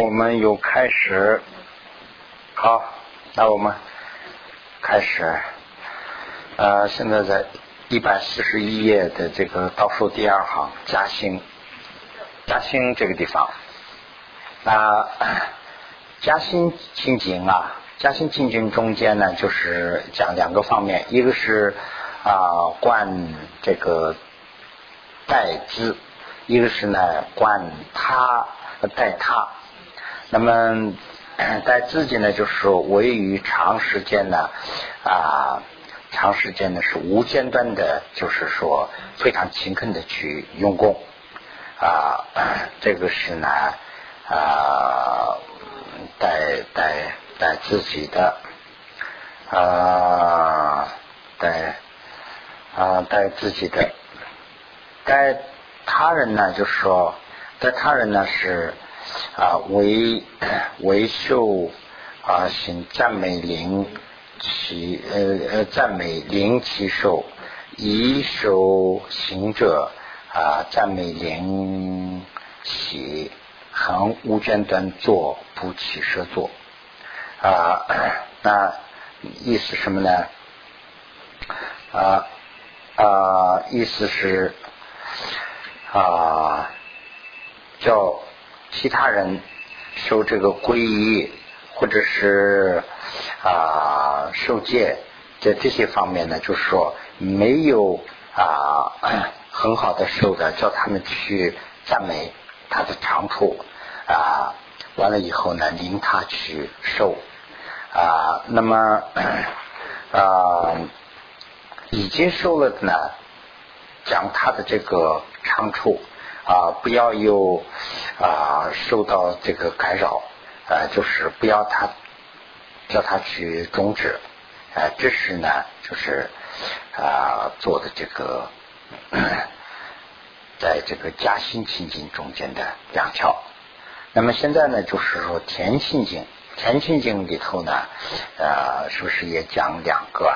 我们又开始，好，那我们开始。呃，现在在一百四十一页的这个倒数第二行，嘉兴，嘉兴这个地方。那 嘉兴清净啊，嘉兴清净中间呢，就是讲两个方面，一个是啊观这个代字，一个是呢管他代他。那么 在自己呢，就是说，位于长时间呢啊，长时间呢是无间断的，就是说非常勤恳的去用功啊，这个是呢啊带带带自己的啊带啊带自己的带他人呢，就是说带他人呢是。啊，为为受啊，行赞美灵其呃呃赞美灵其受，以手行者啊赞美灵喜，恒无间断作不起舍作啊，那意思什么呢？啊啊，意思是啊叫。其他人受这个皈依，或者是啊受戒，在这些方面呢，就是说没有啊 很好的受的，叫他们去赞美他的长处啊，完了以后呢，令他去受啊，那么 啊已经受了的呢，讲他的这个长处。啊，不要有啊受到这个干扰，呃，就是不要他叫他去终止，呃，这是呢，就是啊做的这个，在这个加心情境中间的两条。那么现在呢，就是说田心境，田心境里头呢，呃，是不是也讲两个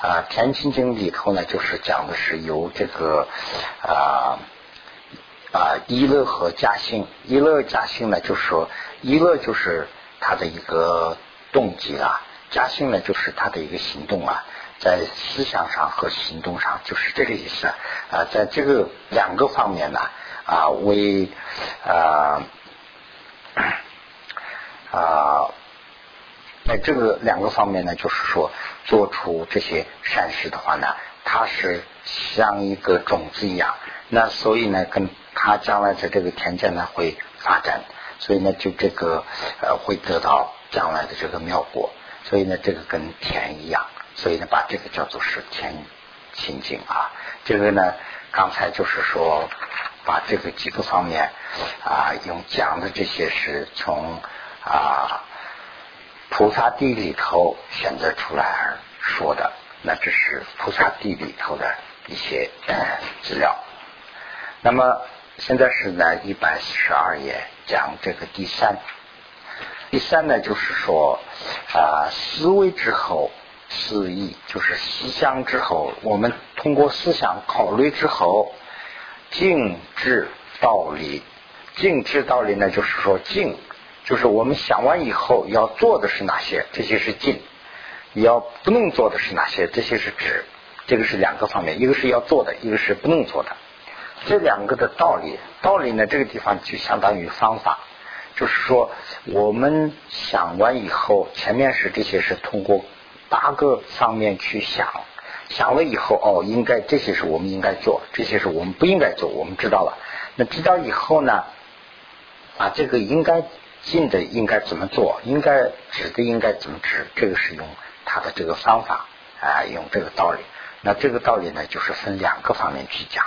啊？田心境里头呢，就是讲的是由这个啊。啊，一乐和嘉兴，一乐嘉兴呢，就是说，一乐就是他的一个动机啊，嘉兴呢就是他的一个行动啊，在思想上和行动上就是这个意思啊，在这个两个方面呢啊，为啊啊，在这个两个方面呢，就是说做出这些善事的话呢，它是像一个种子一样，那所以呢，跟他将来在这个田间呢会发展，所以呢就这个呃会得到将来的这个妙果，所以呢这个跟田一样，所以呢把这个叫做是田心境啊。这个呢刚才就是说把这个几个方面啊用讲的这些是从啊菩萨地里头选择出来而说的，那这是菩萨地里头的一些呃资料，那么。现在是在一百四十二页讲这个第三，第三呢就是说啊思维之后思意就是思想之后，我们通过思想考虑之后，静知道理，静知道理呢就是说静，就是我们想完以后要做的是哪些，这些是静；要不能做的是哪些，这些是止。这个是两个方面，一个是要做的，一个是不能做的。这两个的道理，道理呢？这个地方就相当于方法，就是说，我们想完以后，前面是这些是通过八个方面去想，想了以后，哦，应该这些是我们应该做，这些是我们不应该做，我们知道了。那知道以后呢，啊，这个应该进的应该怎么做，应该指的应该怎么指，这个是用他的这个方法啊，用这个道理。那这个道理呢，就是分两个方面去讲。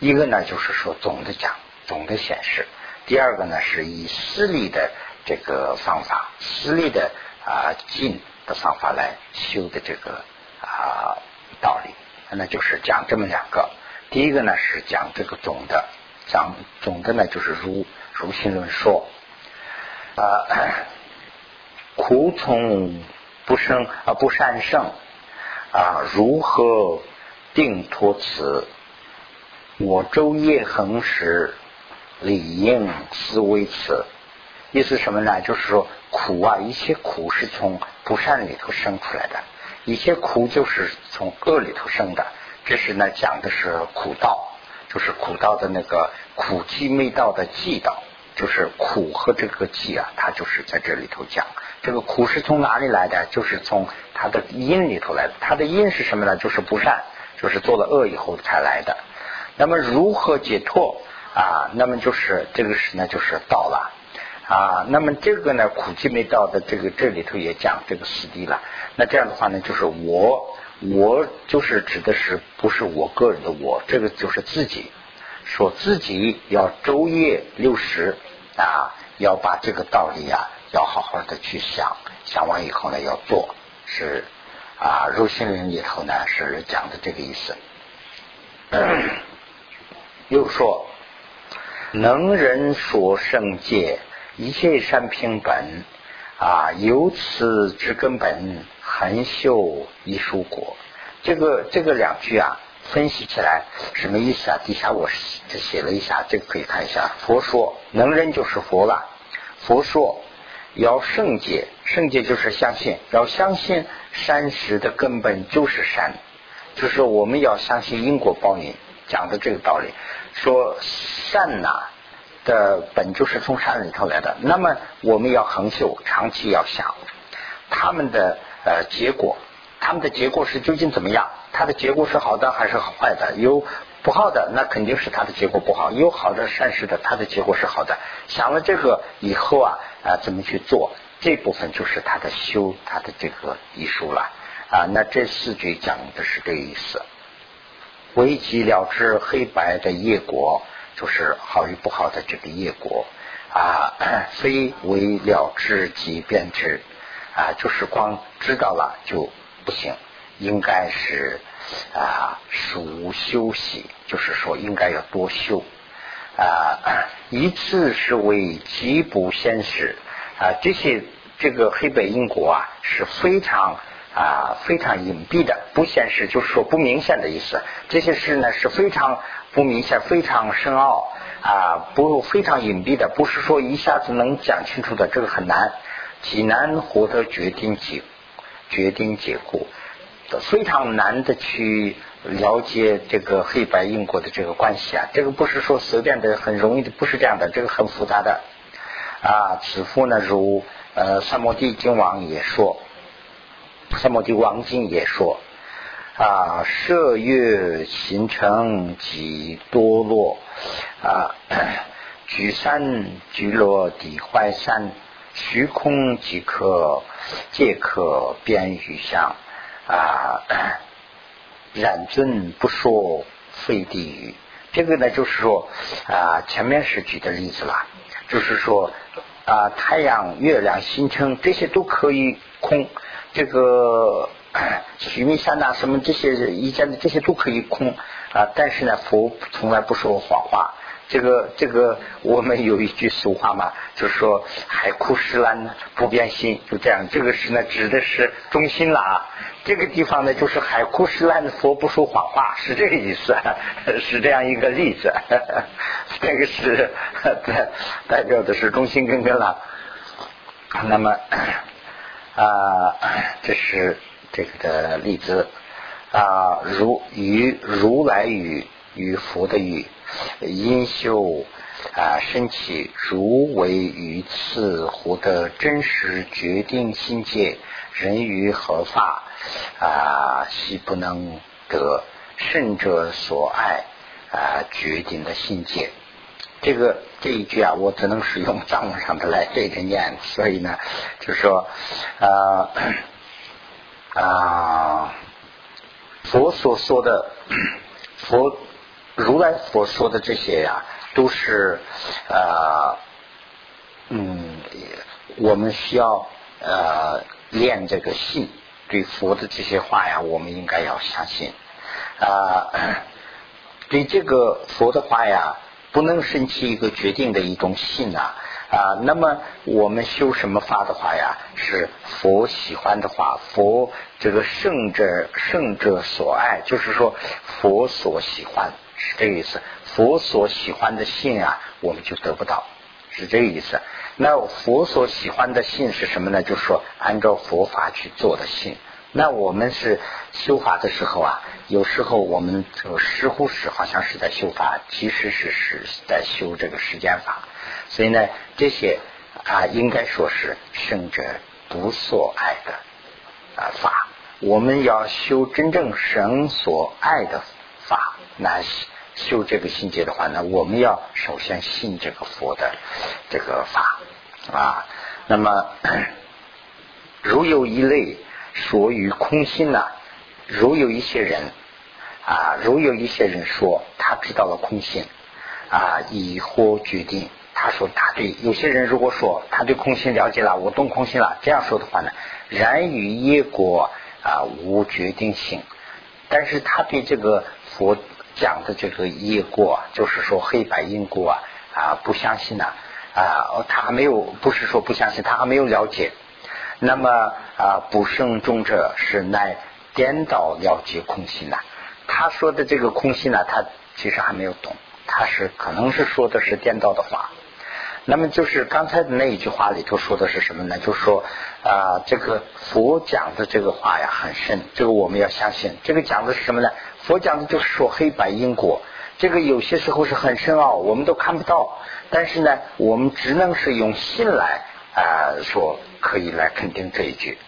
一个呢，就是说总的讲，总的显示；第二个呢，是以私利的这个方法，私利的啊进的方法来修的这个啊道理，那就是讲这么两个。第一个呢是讲这个总的，讲总的呢就是如如心论说啊，苦从不生啊不善胜啊，如何定托此？我昼夜恒时，理应思维此，意思什么呢？就是说苦啊，一切苦是从不善里头生出来的，一切苦就是从恶里头生的。这是呢讲的是苦道，就是苦道的那个苦集没道的寂道，就是苦和这个寂啊，它就是在这里头讲。这个苦是从哪里来的？就是从它的因里头来的。它的因是什么呢？就是不善，就是做了恶以后才来的。那么如何解脱啊？那么就是这个时呢，就是到了啊。那么这个呢，苦集没到的这个这里头也讲这个四谛了。那这样的话呢，就是我。我就是指的是不是我个人的我，这个就是自己，说自己要昼夜六时啊，要把这个道理啊，要好好的去想，想完以后呢，要做，是啊，入心灵里头呢是讲的这个意思。又说，能人所圣界，一切善平本啊，由此之根本。含修一书果，这个这个两句啊，分析起来什么意思啊？底下我写了一下，这个可以看一下。佛说能人就是佛了。佛说要圣洁，圣洁就是相信，要相信善实的根本就是善，就是我们要相信因果报应，讲的这个道理。说善呐的本就是从善里头来的，那么我们要恒修，长期要想他们的。呃，结果，他们的结果是究竟怎么样？它的结果是好的还是坏的？有不好的，那肯定是它的结果不好；有好的善事的，它的结果是好的。想了这个以后啊，啊，怎么去做？这部分就是他的修，他的这个艺术了啊。那这四句讲的是这个意思。危机了知黑白的业果，就是好与不好的这个业果啊，非为了知即变知。啊，就是光知道了就不行，应该是啊，熟休息，就是说应该要多修啊。一次是为极不现实啊，这些这个黑白因果啊是非常啊非常隐蔽的，不现实就是说不明显的意思。这些事呢是非常不明显、非常深奥啊，不非常隐蔽的，不是说一下子能讲清楚的，这个很难。极难获得决定结决定结果，非常难的去了解这个黑白因果的这个关系啊！这个不是说随便的很容易的，不是这样的，这个很复杂的啊。此父呢，如呃三摩地经王也说，三摩地王经也说啊，射月形成即多落啊，聚散聚落地坏散。虚空即可，皆可变于相啊！然尊不说非地狱。这个呢，就是说啊，前面是举的例子了，就是说啊，太阳、月亮、星辰这些都可以空，这个 须弥山呐，什么这些一见的这些都可以空啊。但是呢，佛从来不说谎话。这个这个，我们有一句俗话嘛，就是说海枯石烂不变心，就这样。这个是呢，指的是中心了啊。这个地方呢，就是海枯石烂的佛不说谎话，是这个意思，是这样一个例子。这个是代 代表的是中心根根了。那么啊，这是这个的例子啊，如与如来语与佛的语。因修啊，升起如为于此获得真实决定心界，人于何法啊？悉不能得圣者所爱啊，决定的心界。这个这一句啊，我只能是用藏文上的来对着念，所以呢，就说啊 啊，佛所说的 佛。如来佛说的这些呀，都是呃嗯，我们需要呃练这个信，对佛的这些话呀，我们应该要相信啊。对这个佛的话呀，不能生起一个决定的一种信呐啊。那么我们修什么法的话呀，是佛喜欢的话，佛这个圣者圣者所爱，就是说佛所喜欢。是这个意思，佛所喜欢的信啊，我们就得不到，是这个意思。那佛所喜欢的信是什么呢？就是说按照佛法去做的信。那我们是修法的时候啊，有时候我们就似乎是好像是在修法，其实是是在修这个时间法。所以呢，这些啊，应该说是圣者不所爱的啊法。我们要修真正神所爱的法，那修这个心结的话呢，我们要首先信这个佛的这个法。啊，那么如有一类说于空心呢？如有一些人啊，如有一些人说他知道了空性啊，以或决定，他说答对。有些人如果说他对空性了解了，我懂空性了，这样说的话呢，然与业果啊无决定性，但是他对这个佛讲的这个业果，就是说黑白因果啊啊不相信呢。啊，他还没有，不是说不相信，他还没有了解。那么啊，不胜众者是乃颠倒了结空心呢？他说的这个空心呢，他其实还没有懂，他是可能是说的是颠倒的话。那么就是刚才的那一句话里头说的是什么呢？就说啊，这个佛讲的这个话呀很深，这个我们要相信。这个讲的是什么呢？佛讲的就是说黑白因果。这个有些时候是很深奥，我们都看不到。但是呢，我们只能是用心来啊说，可以来肯定这一句。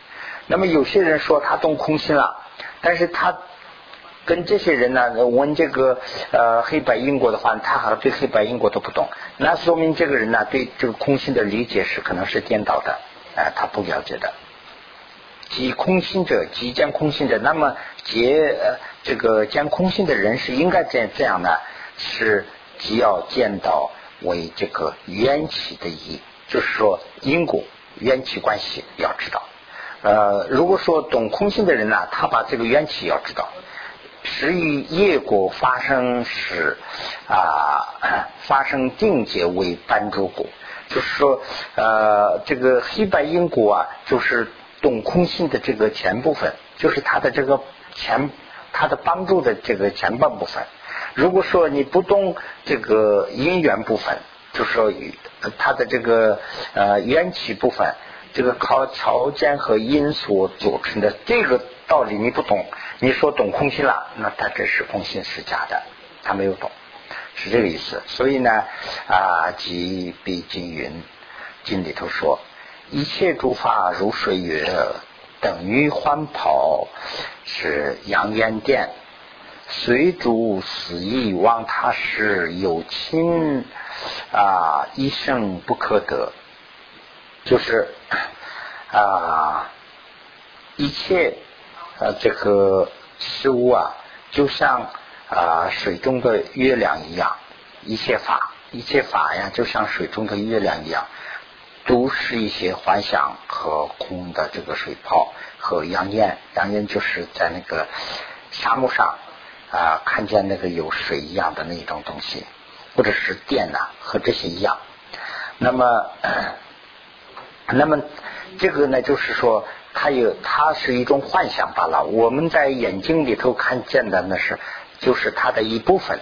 那么有些人说他懂空心了，但是他跟这些人呢问这个呃黑白因果的话，他好像对黑白因果都不懂。那说明这个人呢对这个空心的理解是可能是颠倒的，啊，他不了解的。即空心者，即见空心者，那么结呃这个见空心的人是应该这样这样的，是既要见到为这个缘起的意，就是说因果缘起关系要知道。呃，如果说懂空性的人呢，他把这个缘起要知道，是以业果发生时啊，发生定结为班主果，就是说呃，这个黑白因果啊，就是懂空性的这个前部分，就是他的这个前。它的帮助的这个前半部分，如果说你不懂这个因缘部分，就是说它的这个呃缘起部分，这个靠条件和因素组成的这个道理你不懂，你说懂空性了，那它这是空性是假的，他没有懂，是这个意思。所以呢啊，即必经云经里头说，一切诸法如水月。等于欢跑是阳烟殿，随主死意望他时有亲啊一生不可得，就是啊一切啊这个事物啊，就像啊水中的月亮一样，一切法一切法呀，就像水中的月亮一样。都是一些幻想和空的这个水泡和阳焰，阳焰就是在那个沙漠上啊看见那个有水一样的那种东西，或者是电呐，和这些一样。那么，那么这个呢，就是说它有它是一种幻想罢了。我们在眼睛里头看见的那是就是它的一部分，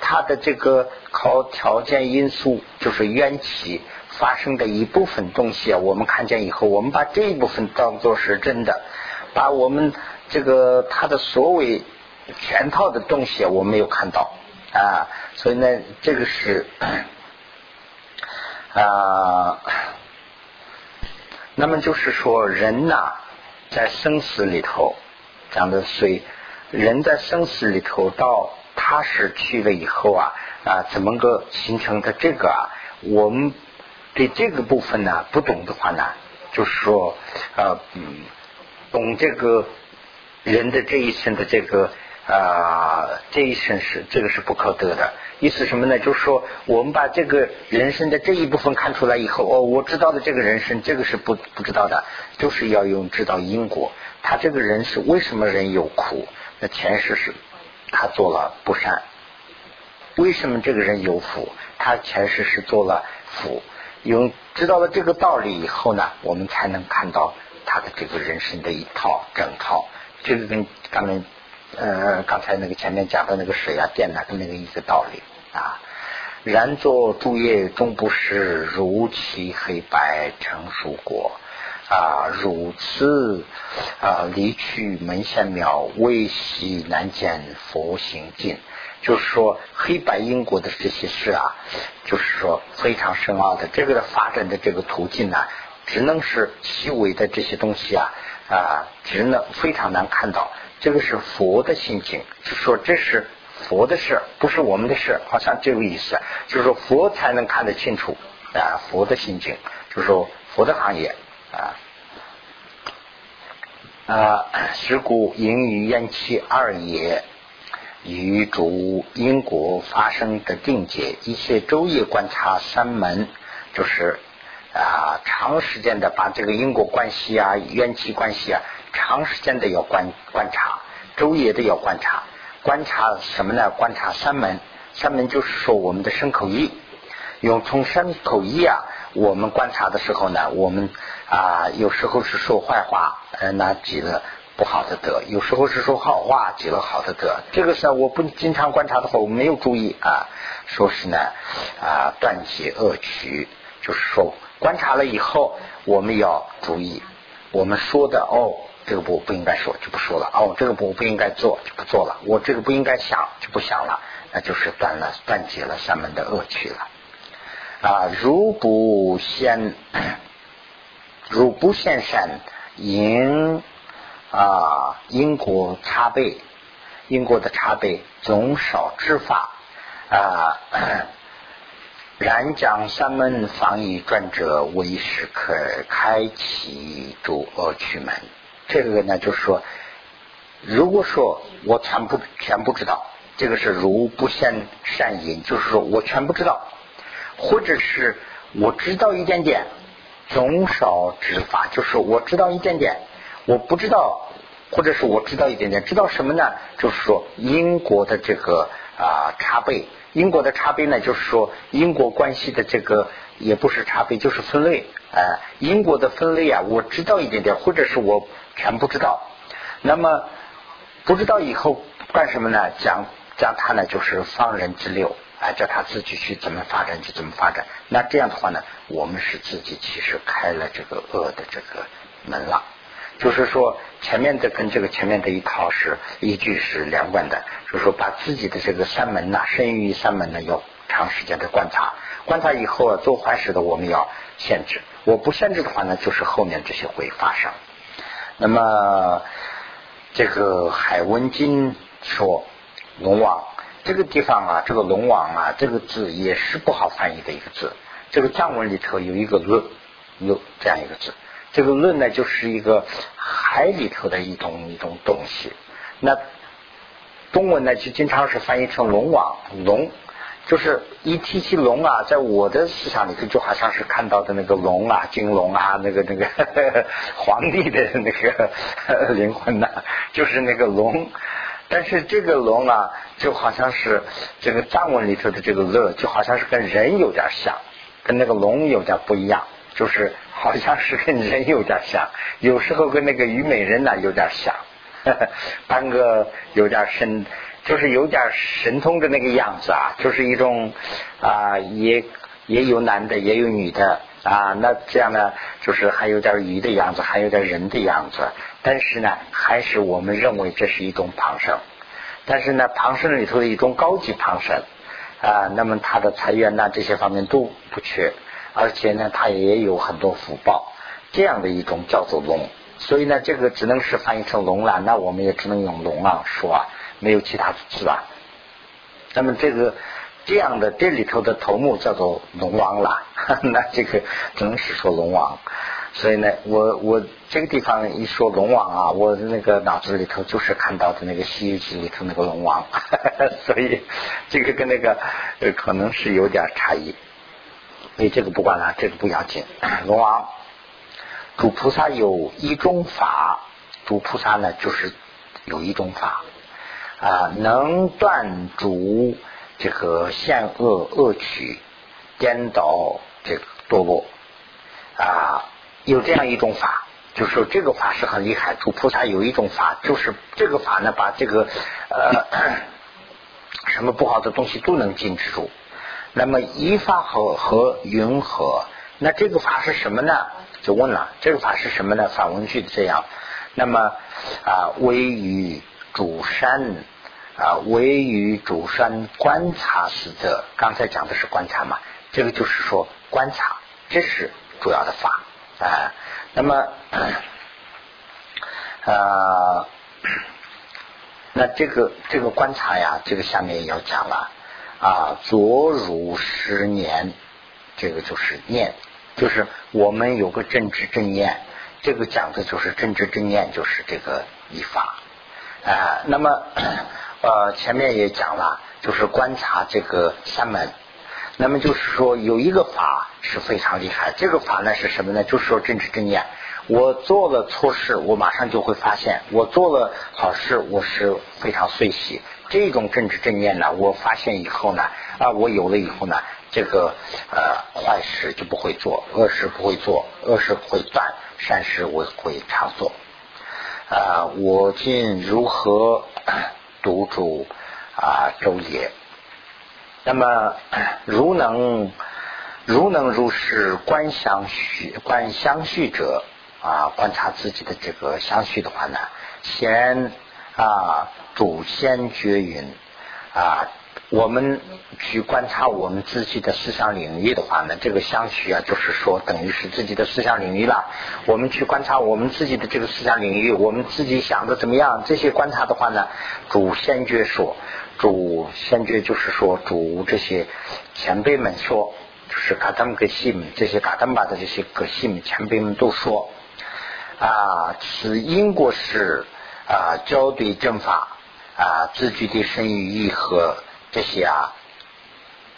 它的这个靠条件因素就是缘起。发生的一部分东西啊，我们看见以后，我们把这一部分当做是真的，把我们这个他的所谓全套的东西啊，我没有看到啊，所以呢，这个是 啊，那么就是说，人呐，在生死里头，讲的所以人在生死里头到他是去了以后啊啊，怎么个形成的这个啊，我们。对这个部分呢，不懂的话呢，就是说，呃，懂这个人的这一生的这个啊，这一生是这个是不可得的。意思什么呢？就是说，我们把这个人生的这一部分看出来以后，哦，我知道的这个人生，这个是不不知道的，就是要用知道因果。他这个人是为什么人有苦？那前世是他做了不善。为什么这个人有福？他前世是做了福。用知道了这个道理以后呢，我们才能看到他的这个人生的一套整套。这个跟刚才呃刚才那个前面讲的那个水啊电啊跟那个一个道理啊。然作诸业终不是如其黑白成熟果啊，如此啊，离去门前庙，未悉难见佛行尽。就是说，黑白因果的这些事啊，就是说非常深奥的。这个的发展的这个途径呢，只能是细微的这些东西啊啊，只能非常难看到。这个是佛的心情，就说这是佛的事，不是我们的事，好像这个意思。就是说佛才能看得清楚啊，佛的心情，就是说佛的行业啊啊，是故因与缘起二也。与主因果发生的定解，一切昼夜观察三门，就是啊，长时间的把这个因果关系啊、缘起关系啊，长时间的要观观察，昼夜的要观察，观察什么呢？观察三门，三门就是说我们的身口意，用从身口意啊，我们观察的时候呢，我们啊，有时候是说坏话，呃，那几个。不好的德，有时候是说好话，积了好的德。这个是我不经常观察的话，我没有注意啊。说是呢啊，断结恶取，就是说观察了以后，我们要注意，我们说的哦，这个不不应该说就不说了哦，这个不不应该做就不做了，我这个不应该想就不想了，那就是断了断绝了三门的恶趣了啊。如不现，如不现善因。啊，因果差倍，因果的差倍总少之法啊。然将三门防御转者，为时可开启诸恶趣门。这个呢，就是说，如果说我全部全部知道，这个是如不现善因，就是说我全部知道，或者是我知道一点点，总少之法，就是我知道一点点。我不知道，或者是我知道一点点，知道什么呢？就是说因果的这个啊差倍，因果的差倍呢，就是说因果关系的这个也不是差倍，就是分类。哎，因果的分类啊，我知道一点点，或者是我全不知道。那么不知道以后干什么呢？讲讲他呢，就是放任之流，哎，叫他自己去怎么发展就怎么发展。那这样的话呢，我们是自己其实开了这个恶的这个门了。就是说，前面的跟这个前面的一套是依据是连贯的，就是说把自己的这个三门呐，生于三门呢，要长时间的观察，观察以后啊，做坏事的我们要限制，我不限制的话呢，就是后面这些会发生。那么这个海文经说龙王这个地方啊，这个龙王啊，这个字也是不好翻译的一个字，这个藏文里头有一个乐乐这样一个字。这个论呢，就是一个海里头的一种一种东西。那中文呢，就经常是翻译成龙王龙，就是一提起龙啊，在我的思想里头，就好像是看到的那个龙啊，金龙啊，那个那个 皇帝的那个灵魂呐，就是那个龙。但是这个龙啊，就好像是这个藏文里头的这个乐，就好像是跟人有点像，跟那个龙有点不一样，就是。好像是跟人有点像，有时候跟那个虞美人呢有点像，半个有点深，就是有点神通的那个样子啊，就是一种啊，也也有男的，也有女的啊，那这样呢，就是还有点鱼的样子，还有点人的样子，但是呢，还是我们认为这是一种旁生，但是呢，旁生里头的一种高级旁生啊，那么他的财源呐这些方面都不缺。而且呢，它也有很多福报，这样的一种叫做龙，所以呢，这个只能是翻译成龙了。那我们也只能用龙啊说，没有其他字啊。那么这个这样的这里头的头目叫做龙王了，那这个只能是说龙王。所以呢，我我这个地方一说龙王啊，我的那个脑子里头就是看到的那个《西游记》里头那个龙王，所以这个跟那个呃可能是有点差异。所以这个不管了，这个不要紧。龙王，主菩萨有一种法，主菩萨呢就是有一种法啊，能断主这个险恶恶取，颠倒这个堕落啊，有这样一种法，就是这个法是很厉害。主菩萨有一种法，就是这个法呢，把这个呃什么不好的东西都能禁止住。那么一法和和云和，那这个法是什么呢？就问了，这个法是什么呢？反问句这样。那么啊，位于主山啊，位于主山观察使者，刚才讲的是观察嘛，这个就是说观察，这是主要的法啊。那么啊，那这个这个观察呀，这个下面也要讲了啊，左如十年，这个就是念，就是我们有个正知正念。这个讲的就是政治正念，就是这个依法啊。那么呃，前面也讲了，就是观察这个三门。那么就是说，有一个法是非常厉害。这个法呢是什么呢？就是说政治正念。我做了错事，我马上就会发现；我做了好事，我是非常随喜。这种政治正念呢，我发现以后呢，啊，我有了以后呢。这个呃坏事就不会做，恶事不会做，恶事会断，善事我会常做。啊，我今如何独主啊周也？那么如能如能如是观相续观相续者啊，观察自己的这个相续的话呢，先啊主先觉云啊。我们去观察我们自己的思想领域的话呢，这个相续啊，就是说等于是自己的思想领域了。我们去观察我们自己的这个思想领域，我们自己想的怎么样？这些观察的话呢，主先觉说，主先觉就是说主这些前辈们说，就是嘎达姆格西姆这些嘎达姆巴的这些格西姆前辈们都说啊，此因果是啊交对正法啊自具的生与义和。这些啊，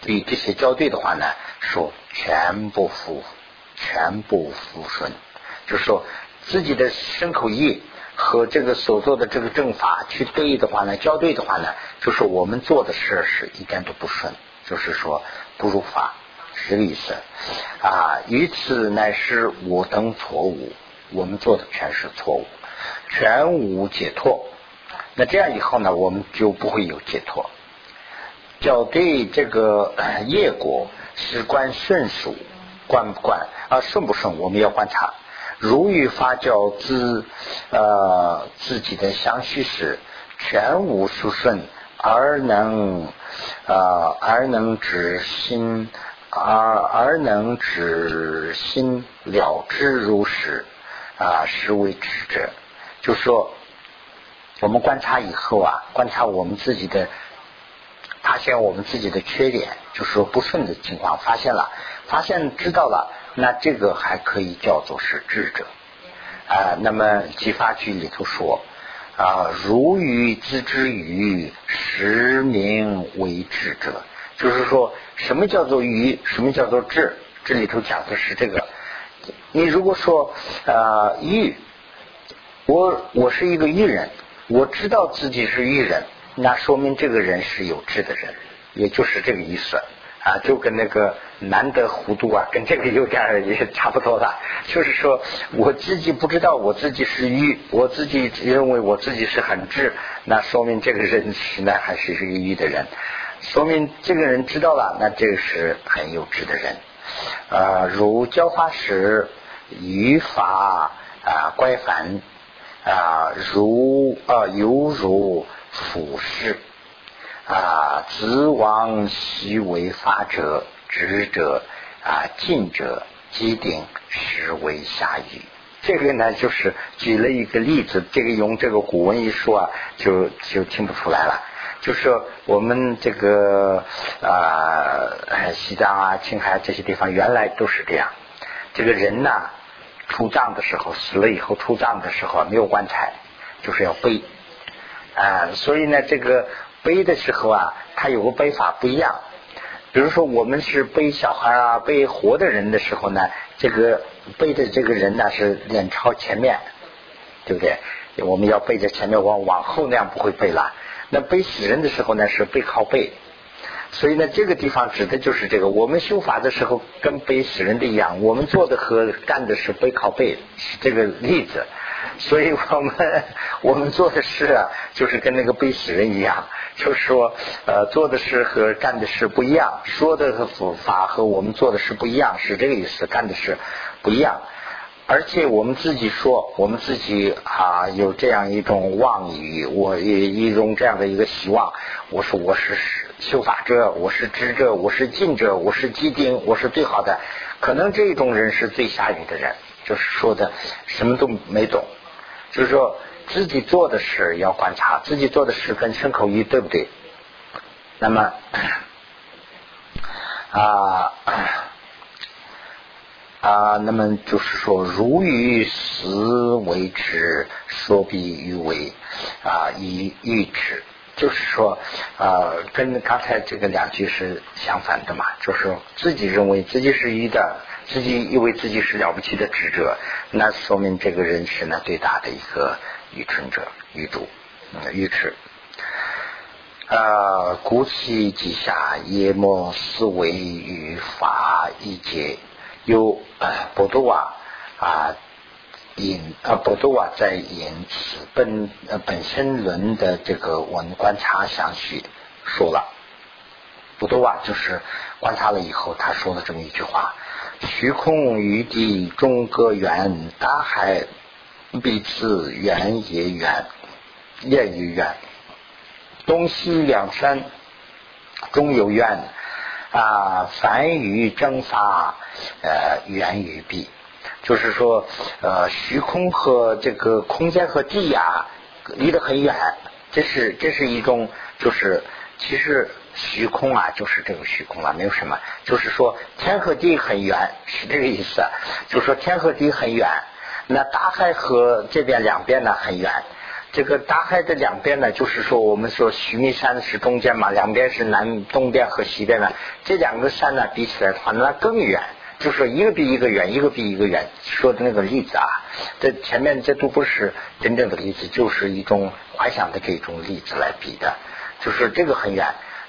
对这些校对的话呢，说全部服，全部服顺，就是说自己的身口意和这个所做的这个正法去对的话呢，校对的话呢，就是我们做的事是一点都不顺，就是说不如法，是这个意思啊。于此乃是我等错误，我们做的全是错误，全无解脱。那这样以后呢，我们就不会有解脱。要对这个 业果是观顺属，观不观啊顺不顺？我们要观察。如欲发教自呃自己的相续时，全无殊顺，而能呃而能止心，而而能止心了之如实啊，实为止者。就说我们观察以后啊，观察我们自己的。发现我们自己的缺点，就是说不顺的情况，发现了，发现知道了，那这个还可以叫做是智者啊。那么激发句里头说啊，如鱼自知鱼，实名为智者。就是说什么叫做愚，什么叫做智？这里头讲的是这个。你如果说啊愚，我我是一个愚人，我知道自己是愚人。那说明这个人是有智的人，也就是这个意思啊，就跟那个难得糊涂啊，跟这个有点也差不多了。就是说我自己不知道我自己是愚，我自己认为我自己是很智，那说明这个人实在还是一个愚的人。说明这个人知道了，那这是很有智的人。啊，如教法时语法啊乖反啊，如啊犹如。俯视啊，子王习为法者，智者啊，近者即定，实为下愚。这个呢，就是举了一个例子，这个用这个古文一说啊，就就听不出来了。就是我们这个啊，西藏啊、青海这些地方，原来都是这样。这个人呢，出葬的时候，死了以后出葬的时候没有棺材，就是要背。啊，所以呢，这个背的时候啊，它有个背法不一样。比如说，我们是背小孩啊，背活的人的时候呢，这个背的这个人呢是脸朝前面，对不对？我们要背着前面往往后那样不会背了。那背死人的时候呢是背靠背，所以呢，这个地方指的就是这个。我们修法的时候跟背死人的一样，我们做的和干的是背靠背，是这个例子。所以我们我们做的事啊，就是跟那个背死人一样，就是说呃做的事和干的事不一样，说的和法和我们做的事不一样，是这个意思，干的事不一样。而且我们自己说，我们自己啊有这样一种妄语，我一一种这样的一个希望。我说我是修法者，我是知者，我是尽者，我是机丁，我是最好的。可能这种人是最下雨的人，就是说的什么都没懂。就是说自己做的事要观察，自己做的事跟身口意对不对？那么啊。啊，那么就是说，如于实为之，说必于为啊，以喻之。就是说，啊，跟刚才这个两句是相反的嘛。就是自己认为自己是愚的，自己以为自己是了不起的智者，那说明这个人是呢最大的一个愚蠢者、愚主、愚痴。啊，故其记下，也莫思维于法一节。有波多瓦啊引啊波多瓦在引此本呃本身论的这个文观察详细说了，波多瓦就是观察了以后，他说了这么一句话：虚空与地中各远，大海彼此远也远，也与远，东西两山中有远。啊，凡于蒸发，呃，源于彼，就是说，呃，虚空和这个空间和地呀，离得很远。这是这是一种，就是其实虚空啊，就是这个虚空啊，没有什么。就是说，天和地很远，是这个意思。就是说，天和地很远，那大海和这边两边呢很远。这个大海的两边呢，就是说我们说须弥山是中间嘛，两边是南东边和西边呢。这两个山呢比起来的话，那更远，就是一个比一个远，一个比一个远。说的那个例子啊，这前面这都不是真正的例子，就是一种幻想的这种例子来比的，就是这个很远。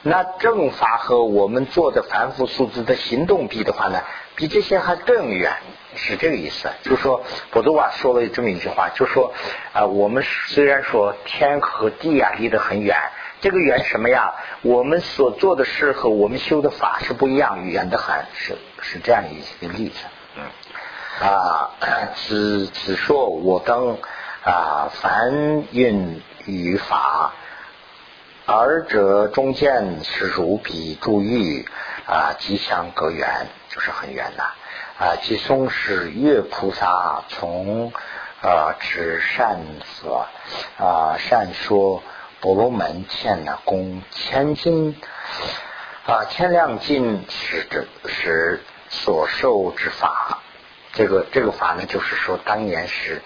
那正法和我们做的凡夫俗子的行动比的话呢，比这些还更远。是这个意思，就是说，波多瓦说了这么一句话，就说啊，我们虽然说天和地啊离得很远，这个远什么呀？我们所做的事和我们修的法是不一样，远得很，是是这样一个例子。嗯啊，只只说我等啊，凡运于法，二者中间是如彼珠玉啊，吉祥隔远，就是很远的。啊，即松是月菩萨从啊至善所啊善说婆罗门前呢供千金啊千两金是这是所受之法，这个这个法呢，就是说当年是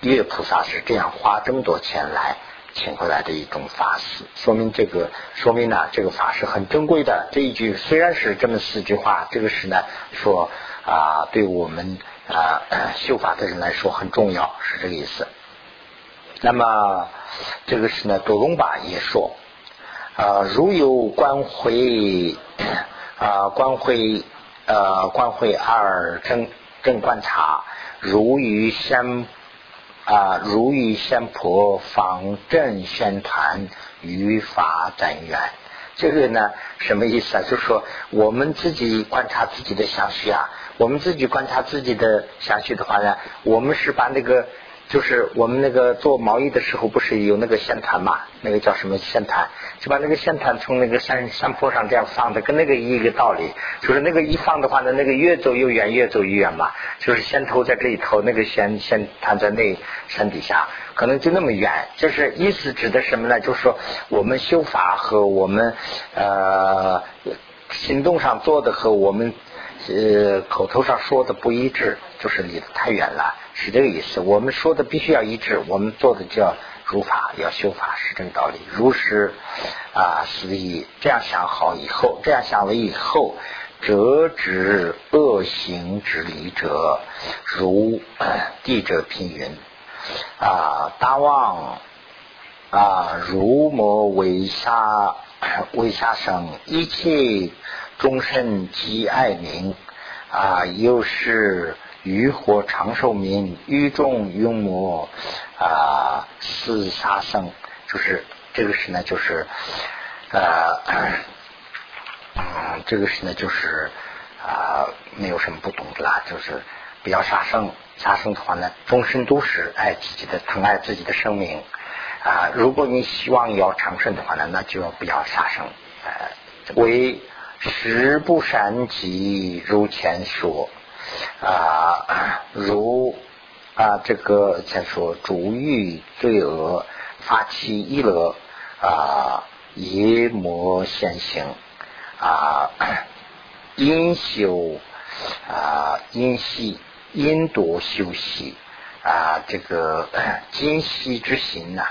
月菩萨是这样花这么多钱来请回来的一种法事，说明这个说明呢这个法是很珍贵的。这一句虽然是这么四句话，这个是呢说。啊，对我们啊 修法的人来说很重要，是这个意思。那么这个是呢，多隆巴也说啊，如有观会啊，观会呃，观会二正正观察，如于先啊，如意仙婆方正宣团于法等缘。这个呢，什么意思啊？就是说我们自己观察自己的相续啊。我们自己观察自己的相续的话呢，我们是把那个，就是我们那个做毛衣的时候，不是有那个线团嘛？那个叫什么线团？就把那个线团从那个山山坡上这样放的，跟那个一个道理。就是那个一放的话呢，那个越走越远，越走越远嘛。就是线头在这里头，那个线线团在那山底下，可能就那么远。就是意思指的什么呢？就是说我们修法和我们呃行动上做的和我们。呃，口头上说的不一致，就是离得太远了，是这个意思。我们说的必须要一致，我们做的叫如法，要修法，是这个道理。如是啊，思义这样想好以后，这样想了以后，折止恶行之理者，如地者平云啊，大王啊，如魔为杀为杀生一切。终身即爱民啊，又是渔火长寿民，欲众用魔啊，四杀生，就是这个是呢，就是呃，嗯，这个是呢，就是啊，没有什么不懂的啦，就是不要杀生，杀生的话呢，终身都是爱自己的，疼爱自己的生命。啊。如果你希望要长生的话呢，那就要不要杀生，呃，为十不善己，如前说。啊，如啊，这个先说逐欲罪恶，发起一乐啊，邪魔现行啊，因修啊，因息因多修习啊，这个 今息之行呐，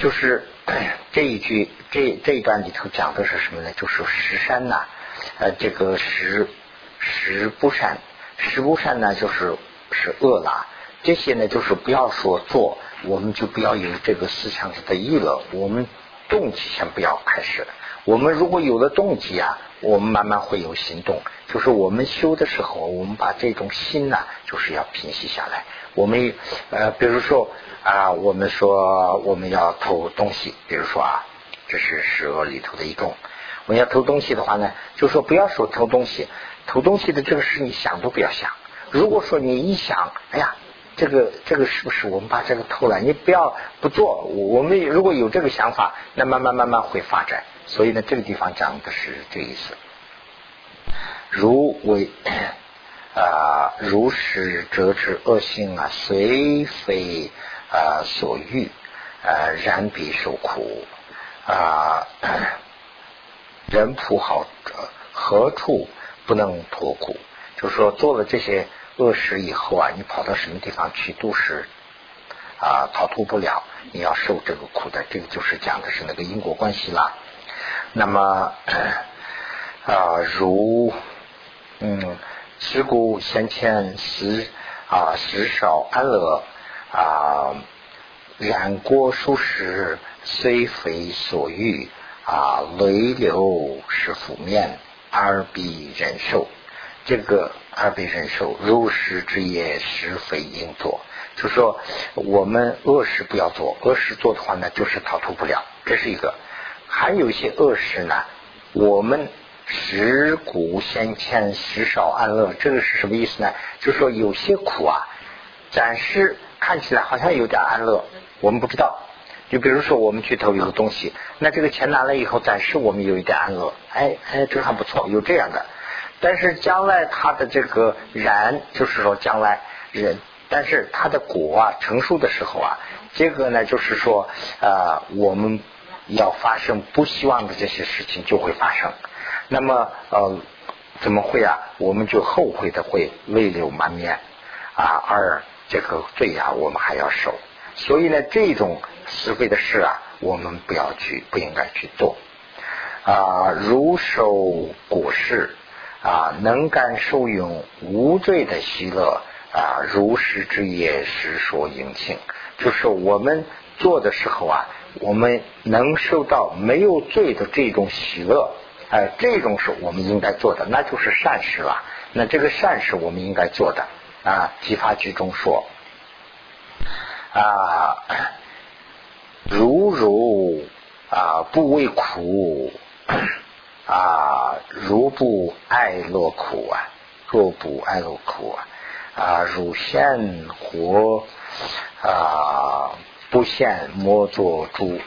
就是 这一句这这一段里头讲的是什么呢？就是十山呐，呃，这个十。十不善，十不善呢，就是是恶啦。这些呢，就是不要说做，我们就不要有这个思想的意了。我们动机先不要开始。我们如果有了动机啊，我们慢慢会有行动。就是我们修的时候，我们把这种心呢，就是要平息下来。我们呃，比如说啊，我们说我们要偷东西，比如说啊，这是十恶里头的一种。我们要偷东西的话呢，就说不要说偷东西。偷东西的这个事，你想都不要想。如果说你一想，哎呀，这个这个是不是我们把这个偷了？你不要不做。我们如果有这个想法，那慢慢慢慢会发展。所以呢，这个地方讲的是这意思。如为啊，如是折之恶性啊，虽非啊所欲啊，然必受苦啊。人仆好何处？不能脱苦，就是说做了这些恶事以后啊，你跑到什么地方去都是啊逃脱不了，你要受这个苦的。这个就是讲的是那个因果关系啦。那么 啊，如嗯，持故先前时啊时少安乐啊，染过数十虽非所欲啊，累流是负面。而必忍受，这个而必忍受，如实之业实非应做。就说我们恶事不要做，恶事做的话呢，就是逃脱不了。这是一个，还有一些恶事呢，我们食苦先欠，食少安乐。这个是什么意思呢？就说有些苦啊，暂时看起来好像有点安乐，我们不知道。就比如说，我们去偷一个东西，那这个钱拿了以后，暂时我们有一点安乐，哎哎，这还不错，有这样的。但是将来他的这个然，就是说将来人，但是他的果啊成熟的时候啊，这个呢就是说啊，我们要发生不希望的这些事情就会发生。那么呃，怎么会啊？我们就后悔的会泪流满面啊，而这个罪啊，我们还要受。所以呢，这种是非的事啊，我们不要去，不应该去做啊。如受果实啊，能感受用无罪的喜乐啊，如实之业实说应情。就是我们做的时候啊，我们能受到没有罪的这种喜乐，哎，这种是我们应该做的，那就是善事了。那这个善事我们应该做的啊，《激发句中说。啊，如如啊不畏苦啊，如不爱乐苦啊，若不爱乐苦啊啊，如现活啊不现莫作主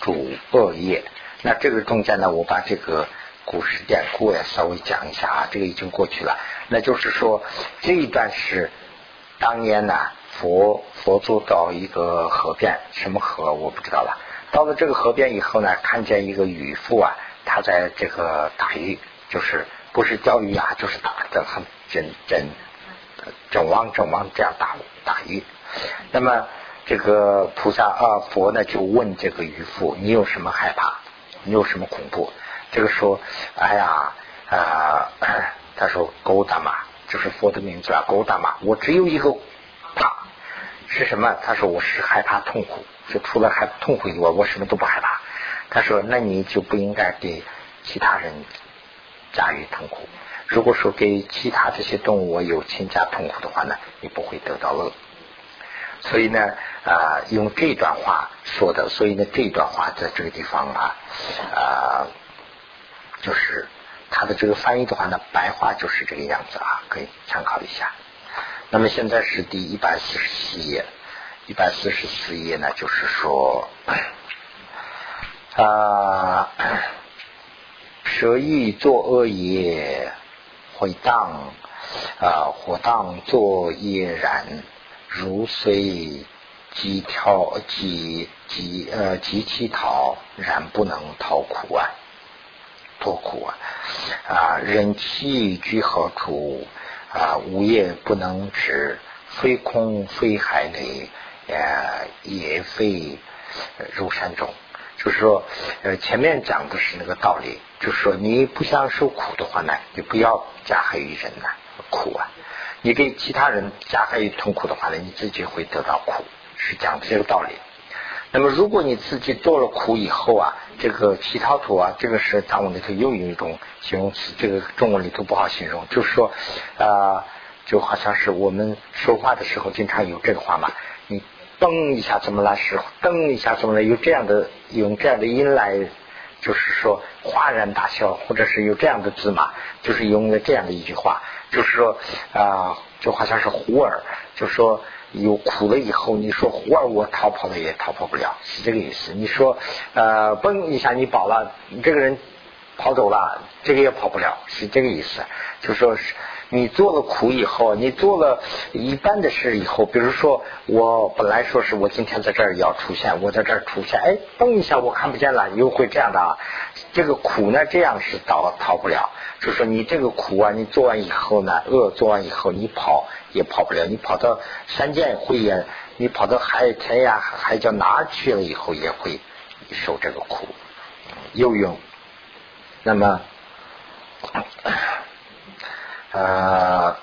主恶业。那这个中间呢，我把这个古诗典故也稍微讲一下啊，这个已经过去了。那就是说这一段是当年呢。佛佛祖到一个河边，什么河我不知道了。到了这个河边以后呢，看见一个渔夫啊，他在这个打鱼，就是不是钓鱼啊，就是打的很整整整网整网这样打打鱼。那么这个菩萨啊佛呢就问这个渔夫：“你有什么害怕？你有什么恐怖？”这个说：“哎呀啊，他说勾达嘛，就是佛的名字啊，勾达嘛，我只有一个怕。”是什么？他说我是害怕痛苦，就除了害痛苦以外，我什么都不害怕。他说，那你就不应该给其他人驾驭痛苦。如果说给其他这些动物有添加痛苦的话呢，你不会得到乐。所以呢，啊，用这段话说的，所以呢，这段话在这个地方啊，啊，就是它的这个翻译的话呢，白话就是这个样子啊，可以参考一下。那么现在是第一百四十四页，一百四十四页呢，就是说，啊，舍意作恶业，会当啊，或当作业然。如虽即跳即即呃即其逃，然不能逃苦啊，多苦啊啊！人气居何处啊？无业不能止，非空非海内，呃，也非入山中。就是说，呃，前面讲的是那个道理，就是说，你不想受苦的话呢，你不要加害于人呐，苦啊。你给其他人加害于痛苦的话呢，你自己会得到苦，是讲这个道理。那么如果你自己做了苦以后啊，这个乞讨土啊，这个是藏文里头又有一种形容词，这个中文里头不好形容，就是说啊，就好像是我们说话的时候经常有这个话嘛，你噔一下怎么了？是噔一下怎么了？有这样的用这样的音来，就是说哗然大笑，或者是有这样的字嘛，就是用了这样的一句话。就是说啊，就好像是虎儿，就说有苦了以后，你说活儿我逃跑了也逃跑不了，是这个意思。你说呃，嘣一下你跑了，你这个人跑走了，这个也跑不了，是这个意思。就说是。你做了苦以后，你做了一般的事以后，比如说我本来说是我今天在这儿要出现，我在这儿出现，哎，嘣一下我看不见了，又会这样的啊。这个苦呢，这样是逃逃不了。就说你这个苦啊，你做完以后呢，恶做完以后，你跑也跑不了。你跑到山涧会也，你跑到海天涯海角哪去了以后，也会受这个苦。游泳，那么。啊，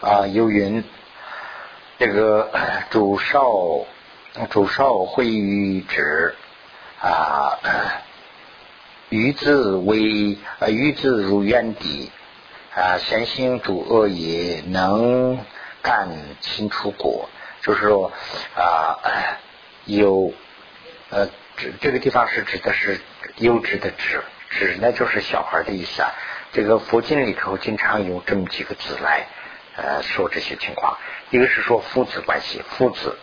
啊，有云，这个 主少主少会于止啊，于字为啊，于字如渊底啊，先行主恶也，能干清楚果，就是说啊，有呃。这个地方是指的是优质的质，质呢就是小孩的意思啊。这个佛经里头经常用这么几个字来呃说这些情况，一个是说父子关系，父子；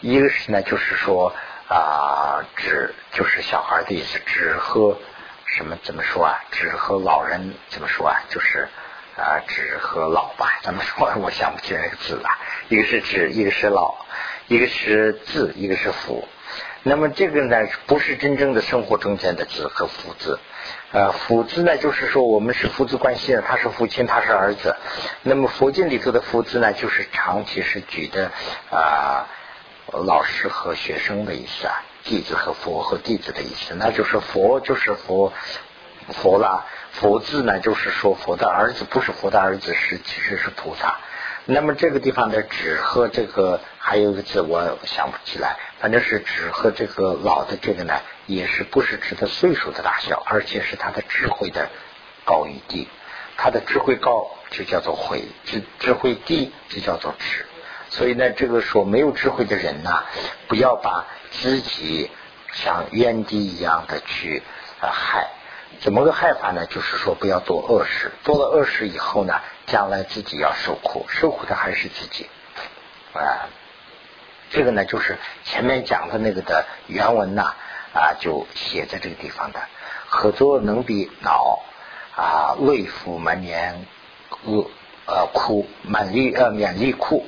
一个是呢就是说啊，指就是小孩的意思，指和什么怎么说啊？指和老人怎么说啊？就是啊，指和老吧？怎么说？我想不起来个字了。一个是指，一个是老，一个是字，一个是福。那么这个呢，不是真正的生活中间的子和父子，呃，父子呢，就是说我们是父子关系，他是父亲，他是儿子。那么佛经里头的父子呢，就是长期是举的啊，老师和学生的意思啊，弟子和佛和弟子的意思，那就是佛就是佛佛啦，佛字呢，就是说佛的儿子，不是佛的儿子，是其实是菩萨。那么这个地方的指和这个还有一个字我想不起来，反正是指和这个老的这个呢，也是不是指的岁数的大小，而且是他的智慧的高与低。他的智慧高就叫做慧，智智慧低就叫做智。所以呢，这个说没有智慧的人呢，不要把自己像冤敌一样的去呃害。怎么个害法呢？就是说不要做恶事，做了恶事以后呢？将来自己要受苦，受苦的还是自己啊。这个呢，就是前面讲的那个的原文呐啊，就写在这个地方的。合作能比脑啊，胃腹满年呃呃苦满力呃免力苦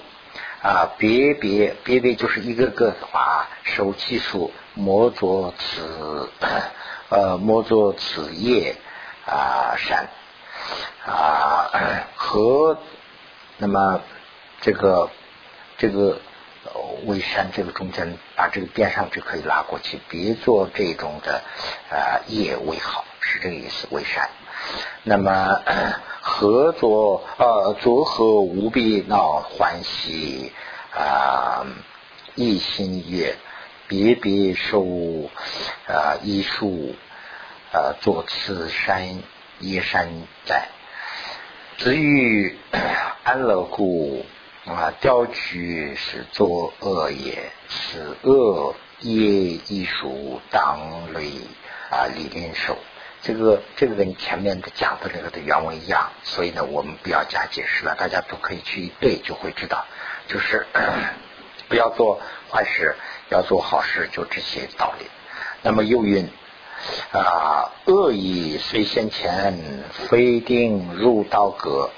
啊，别别别别就是一个个的话，受气数莫作此呃莫作此业啊山。啊，和那么这个这个微山这个中间把这个边上就可以拉过去，别做这种的啊业为好，是这个意思。微山，那么合作呃作何无必闹欢喜啊，一心悦别别受啊医术啊作此山也山在，至于 安乐故啊雕取是作恶也，此恶业亦属当类啊李连寿。这个这个跟前面的讲的那个的原文一样，所以呢，我们不要加解释了，大家都可以去一对，就会知道，就是 不要做坏事，要做好事，就这些道理。那么又云啊，恶意虽先前，非定入道格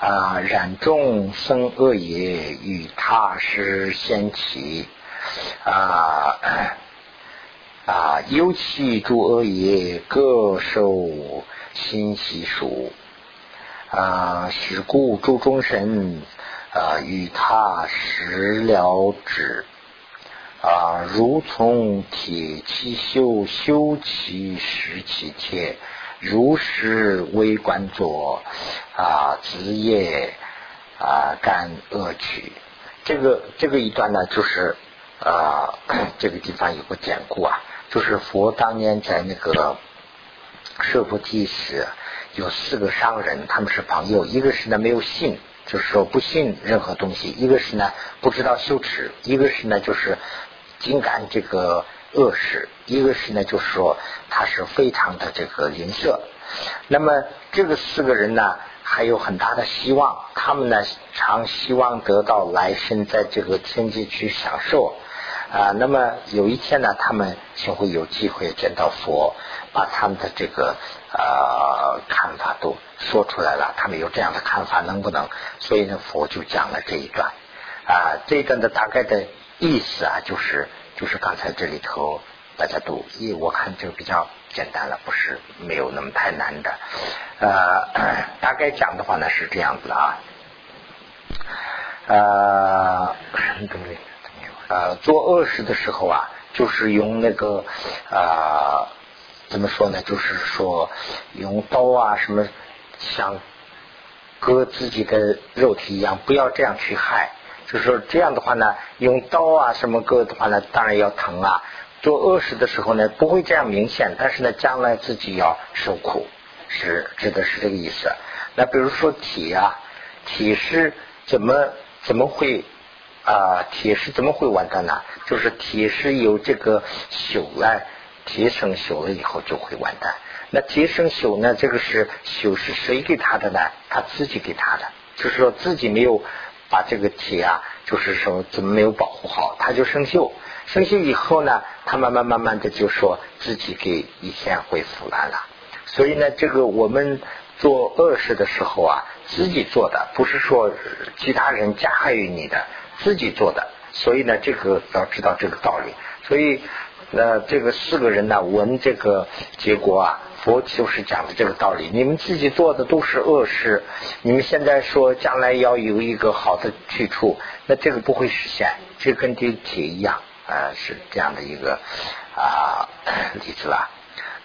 啊，然众生恶业与他师先起。啊。啊，尤其诸恶业各受心习数啊，是故诸众生啊与他食了之啊，如从铁器修修其实其铁，如是为观作啊，职业啊，干恶趣。这个这个一段呢，就是啊，这个地方有个典故啊。就是佛当年在那个舍菩提时，有四个商人，他们是朋友。一个是呢没有信，就是说不信任何东西；一个是呢不知道羞耻；一个是呢就是尽干这个恶事；一个是呢就是说他是非常的这个吝啬。那么这个四个人呢，还有很大的希望，他们呢常希望得到来生在这个天界去享受。啊，那么有一天呢，他们就会有机会见到佛，把他们的这个呃看法都说出来了。他们有这样的看法，能不能？所以呢，佛就讲了这一段啊，这一段的大概的意思啊，就是就是刚才这里头大家都，一我看这个比较简单了，不是没有那么太难的。呃，大概讲的话呢是这样子啊，呃，对？呃，做恶事的时候啊，就是用那个啊，怎么说呢？就是说用刀啊，什么像割自己的肉体一样，不要这样去害。就是说这样的话呢，用刀啊什么割的话呢，当然要疼啊。做恶事的时候呢，不会这样明显，但是呢，将来自己要受苦，是指的是这个意思。那比如说铁啊，铁是怎么怎么会？啊，铁是怎么会完蛋呢？就是铁是有这个朽了，铁生朽了以后就会完蛋。那铁生朽呢？这个是朽是谁给他的呢？他自己给他的，就是说自己没有把这个铁啊，就是说怎么没有保护好，它就生锈。生锈以后呢，它慢慢慢慢的就说自己给以前会腐烂了。所以呢，这个我们做恶事的时候啊，自己做的，不是说其他人加害于你的。自己做的，所以呢，这个要知道这个道理。所以，那这个四个人呢，闻这个结果啊，佛就是讲的这个道理。你们自己做的都是恶事，你们现在说将来要有一个好的去处，那这个不会实现。这跟这铁一样啊，是这样的一个啊例子吧。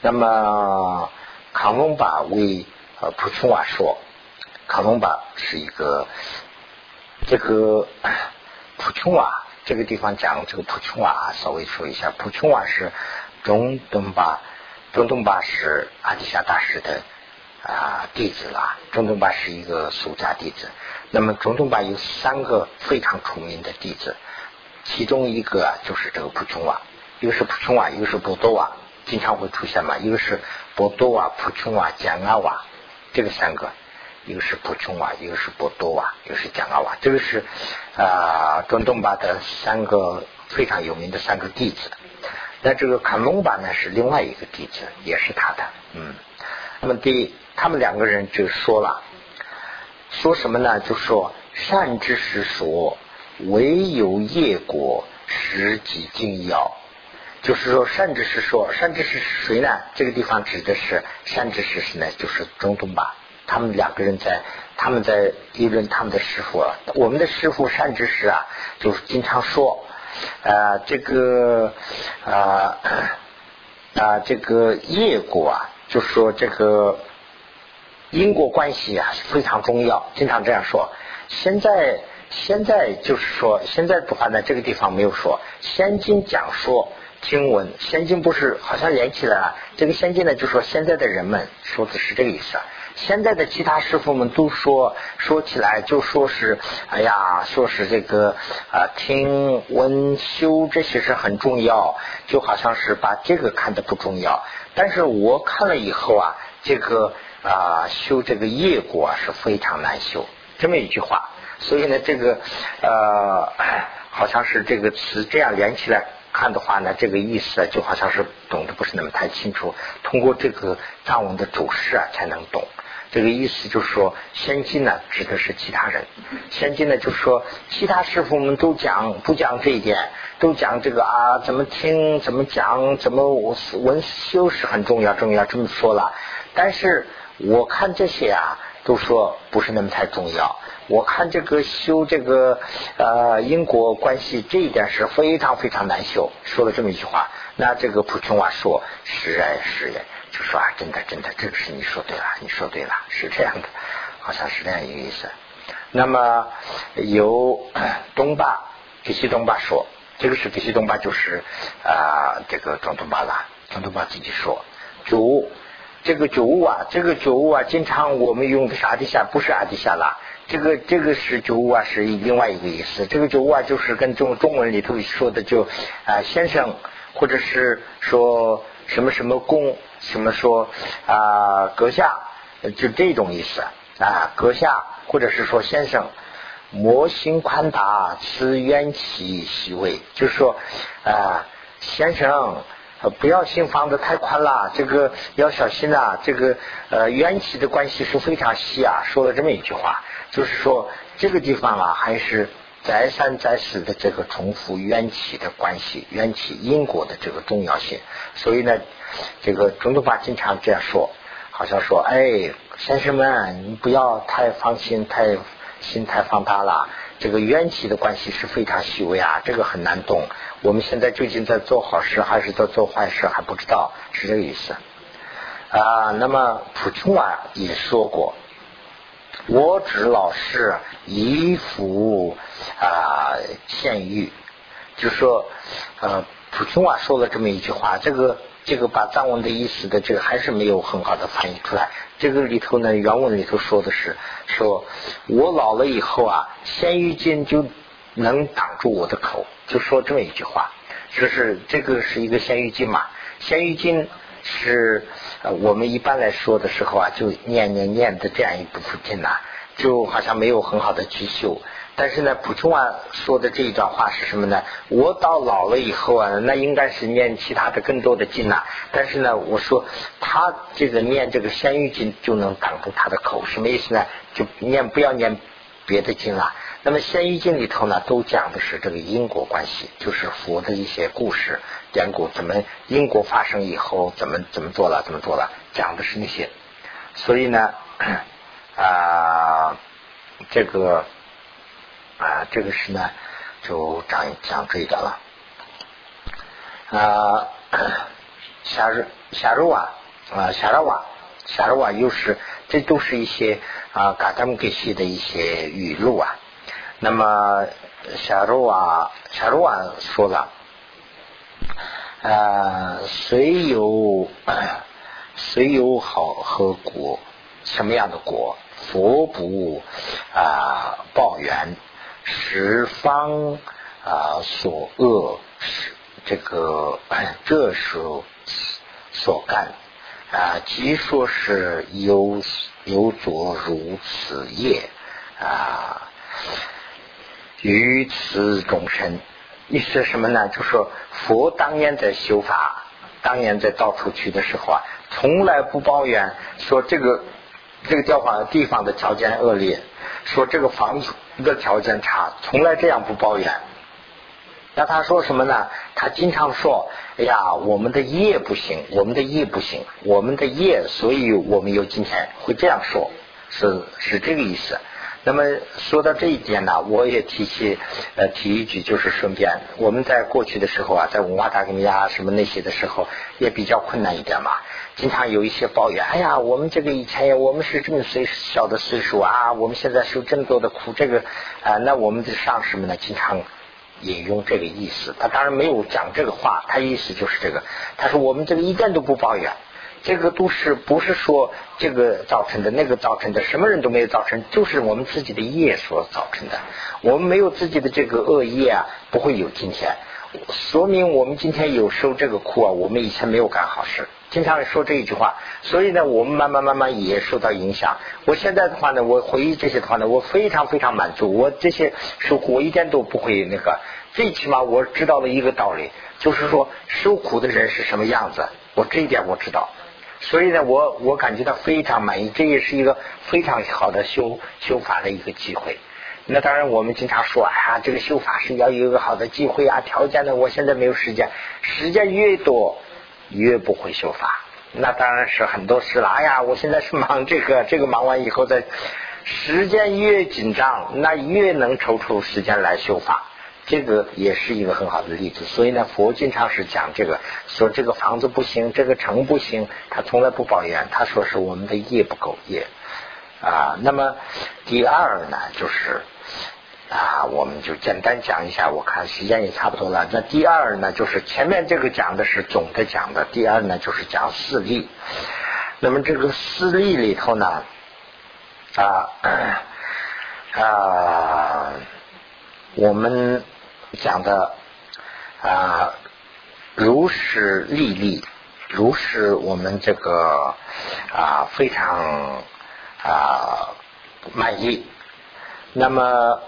那么，康隆巴为呃普琼瓦说，康隆巴是一个这个。普琼瓦这个地方讲这个普琼瓦，稍微说一下，普琼瓦是中东巴，中东巴是阿底峡大师的啊弟子啦。中东巴是一个俗家弟子。那么中东巴有三个非常出名的弟子，其中一个就是这个普琼瓦，一个是普琼瓦，一个是波多瓦，经常会出现嘛。一个是波多瓦、普琼瓦、贾阿瓦，这个三个。一个是普琼瓦，一个是波多瓦，一个是贾阿瓦，这个是啊中东巴的三个非常有名的三个弟子。那这个卡隆巴呢是另外一个弟子，也是他的。嗯，那么第他们两个人就说了，说什么呢？就说善知识说，唯有业果实际精要。就是说善知识说，善知识是谁呢？这个地方指的是善知识是呢，就是中东吧。他们两个人在，他们在议论他们的师傅。我们的师傅善知识啊，就是经常说，啊，这个啊啊，这个业果啊，就说这个因果关系啊非常重要，经常这样说。现在现在就是说，现在的话呢，这个地方没有说。先经讲说经文，先经不是好像连起来了。这个先经呢，就说现在的人们说的是这个意思。现在的其他师傅们都说说起来就说是，哎呀，说是这个啊听闻修这些是很重要，就好像是把这个看的不重要。但是我看了以后啊，这个啊修这个业果是非常难修，这么一句话。所以呢，这个呃，好像是这个词这样连起来看的话呢，这个意思就好像是懂得不是那么太清楚。通过这个藏文的注释啊，才能懂。这个意思就是说，先进呢指的是其他人，先进呢就是说，其他师傅们都讲不讲这一点，都讲这个啊，怎么听，怎么讲，怎么文修是很重要，重要这么说了。但是我看这些啊，都说不是那么太重要。我看这个修这个呃因果关系这一点是非常非常难修，说了这么一句话。那这个普琼瓦说是哎是哎，就说啊真的真的，这个是你说对了，你说对了，是这样的，好像是这样一个意思。那么由东巴给西东巴说，这个是给西东巴就是啊这个中东巴啦，庄东巴自己说主这个主物啊，这个主物啊，经常我们用的是阿底下，不是阿迪下啦。这个这个是九五啊，是另外一个意思。这个九五啊，就是跟中中文里头说的，就啊先生，或者是说什么什么公，什么说啊阁下，就这种意思啊阁下，或者是说先生，魔心宽大，此冤气虚位，就是说啊先生。不要心放的太宽了，这个要小心啊！这个呃缘起的关系是非常细啊。说了这么一句话，就是说这个地方啊，还是再三再四的这个重复缘起的关系，缘起因果的这个重要性。所以呢，这个中东法经常这样说，好像说：“哎，先生们，你不要太放心，太心太放大了。这个缘起的关系是非常细微啊，这个很难懂。”我们现在究竟在做好事还是在做坏事还不知道，是这个意思啊。那么普琼啊也说过，我只老是一服啊现玉，就说呃普通话说了这么一句话，这个这个把藏文的意思的这个还是没有很好的翻译出来。这个里头呢，原文里头说的是说我老了以后啊，现玉金就。能挡住我的口，就说这么一句话，就是这个是一个仙玉金嘛。仙玉金是呃我们一般来说的时候啊，就念念念的这样一部分经呐，就好像没有很好的去修。但是呢，普通话说的这一段话是什么呢？我到老了以后啊，那应该是念其他的更多的经呐。但是呢，我说他这个念这个仙玉经就能挡住他的口，什么意思呢？就念不要念别的经了。那么《仙医经》里头呢，都讲的是这个因果关系，就是佛的一些故事典故，怎么因果发生以后，怎么怎么做了，怎么做了，讲的是那些。所以呢，啊，这个啊，这个是呢，就讲讲这一点了。啊，夏日夏日瓦啊，夏日瓦夏日瓦又是，这都是一些啊，嘎达姆给写的一些语录啊。那么，夏如瓦夏如瓦说了，呃，谁有 谁有好和果，什么样的果？佛不啊报怨，十方啊所恶，这个 这是所干啊，即说是有有作如此业啊。于此众生，意思是什么呢？就说佛当年在修法，当年在到处去的时候啊，从来不抱怨说这个这个地方地方的条件恶劣，说这个房子的条件差，从来这样不抱怨。那他说什么呢？他经常说：“哎呀，我们的业不行，我们的业不行，我们的业，所以我们有今天。”会这样说，是是这个意思。那么说到这一点呢，我也提起呃提一句，就是顺便我们在过去的时候啊，在文化大革命啊什么那些的时候，也比较困难一点嘛。经常有一些抱怨，哎呀，我们这个以前我们是这么岁小的岁数啊，我们现在受这么多的苦，这个啊，那我们的上司们呢，经常引用这个意思。他当然没有讲这个话，他意思就是这个。他说我们这个一点都不抱怨。这个都是不是说这个造成的，那个造成的，什么人都没有造成，就是我们自己的业所造成的。我们没有自己的这个恶业啊，不会有今天。说明我们今天有受这个苦啊，我们以前没有干好事，经常说这一句话。所以呢，我们慢慢慢慢也受到影响。我现在的话呢，我回忆这些的话呢，我非常非常满足。我这些受苦，我一点都不会那个。最起码我知道了一个道理，就是说受苦的人是什么样子。我这一点我知道。所以呢，我我感觉到非常满意，这也是一个非常好的修修法的一个机会。那当然，我们经常说啊，这个修法是要有一个好的机会啊，条件呢，我现在没有时间，时间越多越不会修法。那当然是很多事了。哎呀，我现在是忙这个，这个忙完以后再，时间越紧张，那越能抽出时间来修法。这个也是一个很好的例子，所以呢，佛经常是讲这个，说这个房子不行，这个城不行，他从来不抱怨，他说是我们的业不够业啊。那么第二呢，就是啊，我们就简单讲一下，我看时间也差不多了。那第二呢，就是前面这个讲的是总的讲的，第二呢就是讲四例。那么这个四例里头呢，啊啊。我们讲的啊，如是利利，如是我们这个啊非常啊满意。那么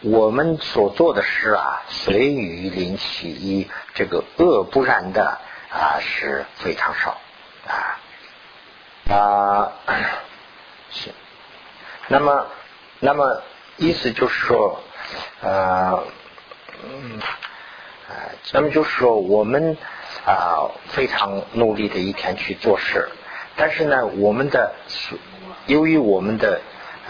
我们所做的事啊，随雨临起一这个恶不然的啊是非常少啊啊是。那么那么意思就是说。呃，嗯，啊那么就是说，我们啊非常努力的一天去做事，但是呢，我们的由于我们的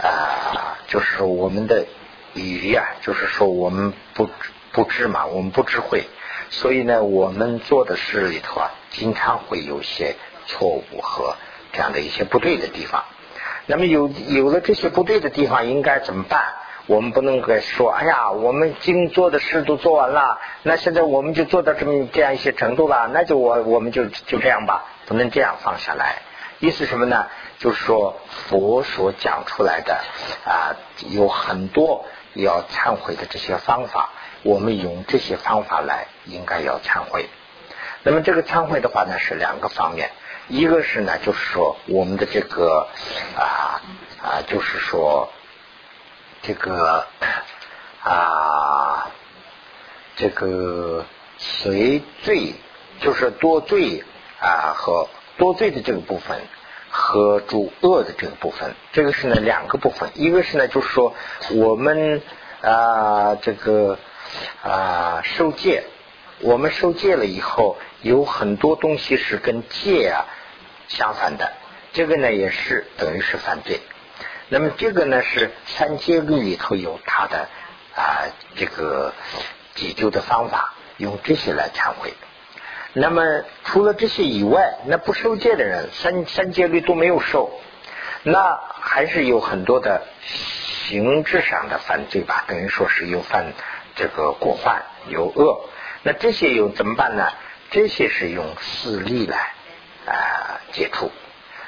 啊，就是说我们的语呀，就是说我们不不知嘛，我们不智慧，所以呢，我们做的事里头啊，经常会有些错误和这样的一些不对的地方。那么有有了这些不对的地方，应该怎么办？我们不能够说，哎呀，我们经做的事都做完了，那现在我们就做到这么这样一些程度了，那就我我们就就这样吧，不能这样放下来。意思什么呢？就是说佛所讲出来的啊，有很多要忏悔的这些方法，我们用这些方法来，应该要忏悔。那么这个忏悔的话呢，是两个方面，一个是呢，就是说我们的这个啊啊，就是说。这个啊，这个随罪就是多罪啊和多罪的这个部分和主恶的这个部分，这个是呢两个部分，一个是呢就是说我们啊这个啊受戒，我们受戒了以后有很多东西是跟戒啊相反的，这个呢也是等于是犯罪。那么这个呢是三戒律里头有它的啊这个解救的方法，用这些来忏悔。那么除了这些以外，那不受戒的人，三三戒律都没有受，那还是有很多的形制上的犯罪吧，等于说是有犯这个过患有恶。那这些又怎么办呢？这些是用四力来啊解除。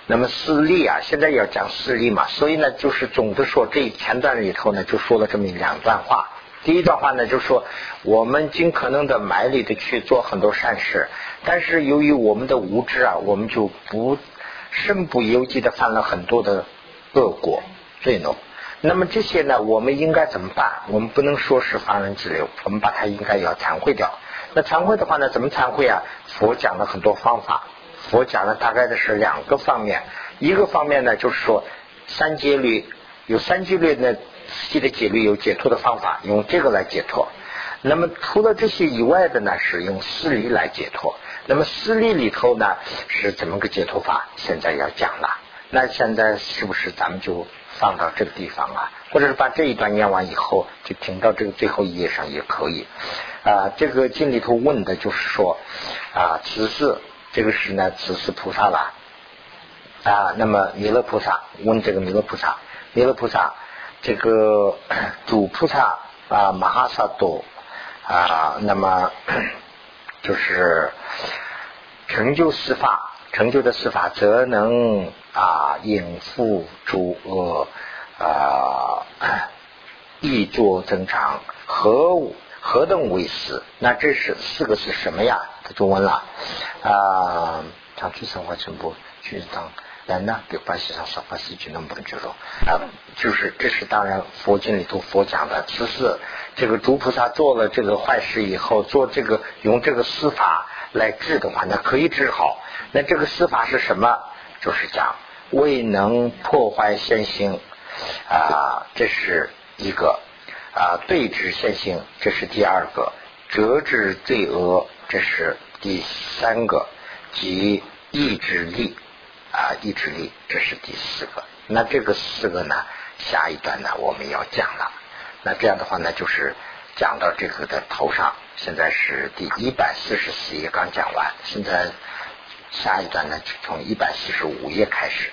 那么四力啊，现在要讲四力嘛，所以呢，就是总的说，这前段里头呢，就说了这么两段话。第一段话呢，就说我们尽可能的埋力的去做很多善事，但是由于我们的无知啊，我们就不身不由己的犯了很多的恶果罪孽。那么这些呢，我们应该怎么办？我们不能说是放任自流，我们把它应该要忏悔掉。那忏悔的话呢，怎么忏悔啊？佛讲了很多方法。我讲的大概的是两个方面，一个方面呢，就是说三戒律有三戒律呢，自己的戒律有解脱的方法，用这个来解脱。那么除了这些以外的呢，是用四力来解脱。那么四力里头呢，是怎么个解脱法？现在要讲了。那现在是不是咱们就放到这个地方啊，或者是把这一段念完以后，就停到这个最后一页上也可以啊。这个经里头问的就是说啊，此是这个是呢，只是菩萨了啊。那么弥勒菩萨问这个弥勒菩萨，弥勒菩萨这个 主菩萨啊，马哈萨多啊，那么 就是成就司法。成就的司法，则能啊应付诸恶啊，易作增长，何物何等为死？那这是四个是什么呀？他就问了啊，长去生活全部去当人呢？给巴西上说巴西就能不能就说啊？就是这是当然佛经里头佛讲的，只是这个诸菩萨做了这个坏事以后，做这个用这个司法来治的话，那可以治好。那这个司法是什么？就是讲未能破坏现行啊，这是一个啊；对治现行，这是第二个；折止罪恶，这是第三个；及意志力啊，意志力，这是第四个。那这个四个呢，下一段呢我们要讲了。那这样的话呢，就是讲到这个的头上。现在是第一百四十四页刚讲完，现在。下一段呢，从一百四十五页开始。